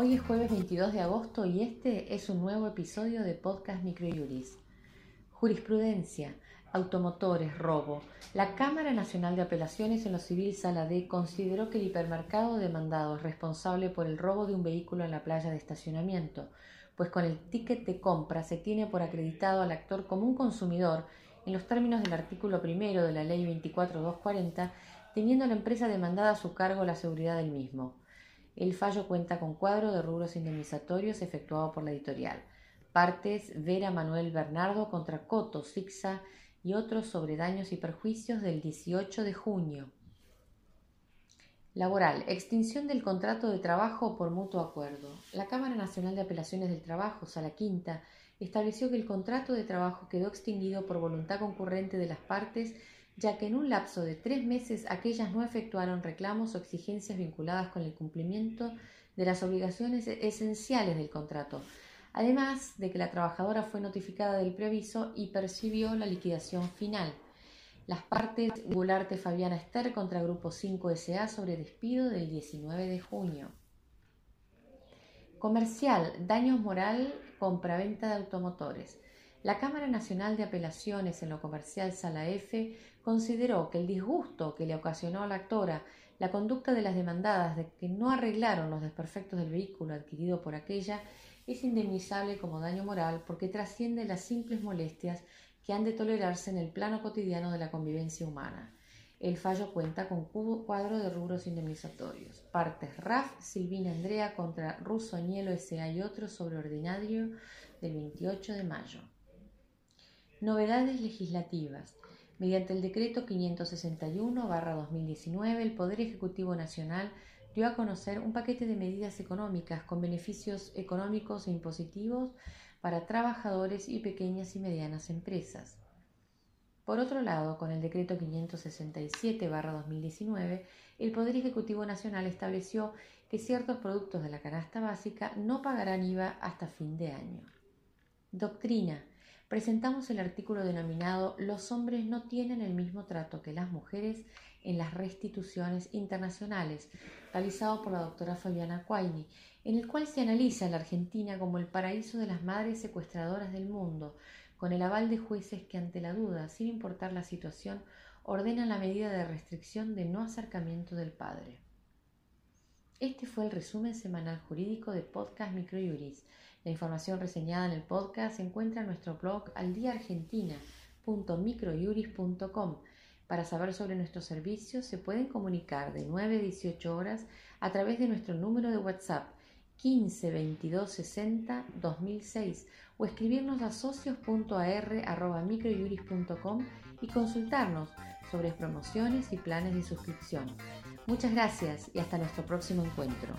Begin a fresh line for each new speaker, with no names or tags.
jueves 22 de agosto y este es un nuevo episodio de Podcast Microjuris. Jurisprudencia, automotores, robo. La Cámara Nacional de Apelaciones en lo Civil Sala D consideró que el hipermercado demandado es responsable por el robo de un vehículo en la playa de estacionamiento, pues con el ticket de compra se tiene por acreditado al actor como un consumidor en los términos del artículo primero de la Ley 24240, teniendo la empresa demandada a su cargo la seguridad del mismo. El fallo cuenta con cuadro de rubros indemnizatorios efectuado por la editorial. Partes Vera Manuel Bernardo contra Coto, Sixa y otros sobre daños y perjuicios del 18 de junio. Laboral. Extinción del contrato de trabajo por mutuo acuerdo. La Cámara Nacional de Apelaciones del Trabajo, Sala Quinta, estableció que el contrato de trabajo quedó extinguido por voluntad concurrente de las partes ya que en un lapso de tres meses aquellas no efectuaron reclamos o exigencias vinculadas con el cumplimiento de las obligaciones esenciales del contrato, además de que la trabajadora fue notificada del preaviso y percibió la liquidación final. Las partes Gularte Fabiana Ester contra Grupo 5 SA sobre despido del 19 de junio. Comercial, daños moral, compraventa de automotores. La Cámara Nacional de Apelaciones en lo Comercial Sala F consideró que el disgusto que le ocasionó a la actora la conducta de las demandadas de que no arreglaron los desperfectos del vehículo adquirido por aquella es indemnizable como daño moral porque trasciende las simples molestias que han de tolerarse en el plano cotidiano de la convivencia humana. El fallo cuenta con cuadro de rubros indemnizatorios. Partes RAF, Silvina Andrea contra Russo Añelo S.A. y otros sobre ordinario del 28 de mayo. Novedades legislativas. Mediante el decreto 561-2019, el Poder Ejecutivo Nacional dio a conocer un paquete de medidas económicas con beneficios económicos e impositivos para trabajadores y pequeñas y medianas empresas. Por otro lado, con el decreto 567-2019, el Poder Ejecutivo Nacional estableció que ciertos productos de la canasta básica no pagarán IVA hasta fin de año. Doctrina presentamos el artículo denominado Los hombres no tienen el mismo trato que las mujeres en las restituciones internacionales, realizado por la doctora Fabiana Quaini, en el cual se analiza la Argentina como el paraíso de las madres secuestradoras del mundo, con el aval de jueces que ante la duda, sin importar la situación, ordenan la medida de restricción de no acercamiento del padre. Este fue el resumen semanal jurídico de Podcast Microjuris. La información reseñada en el podcast se encuentra en nuestro blog aldiaargentina.microjuris.com. Para saber sobre nuestros servicios se pueden comunicar de 9 a 18 horas a través de nuestro número de WhatsApp 15 22 60 2006 o escribirnos a socios.ar.microjuris.com y consultarnos sobre promociones y planes de suscripción. Muchas gracias y hasta nuestro próximo encuentro.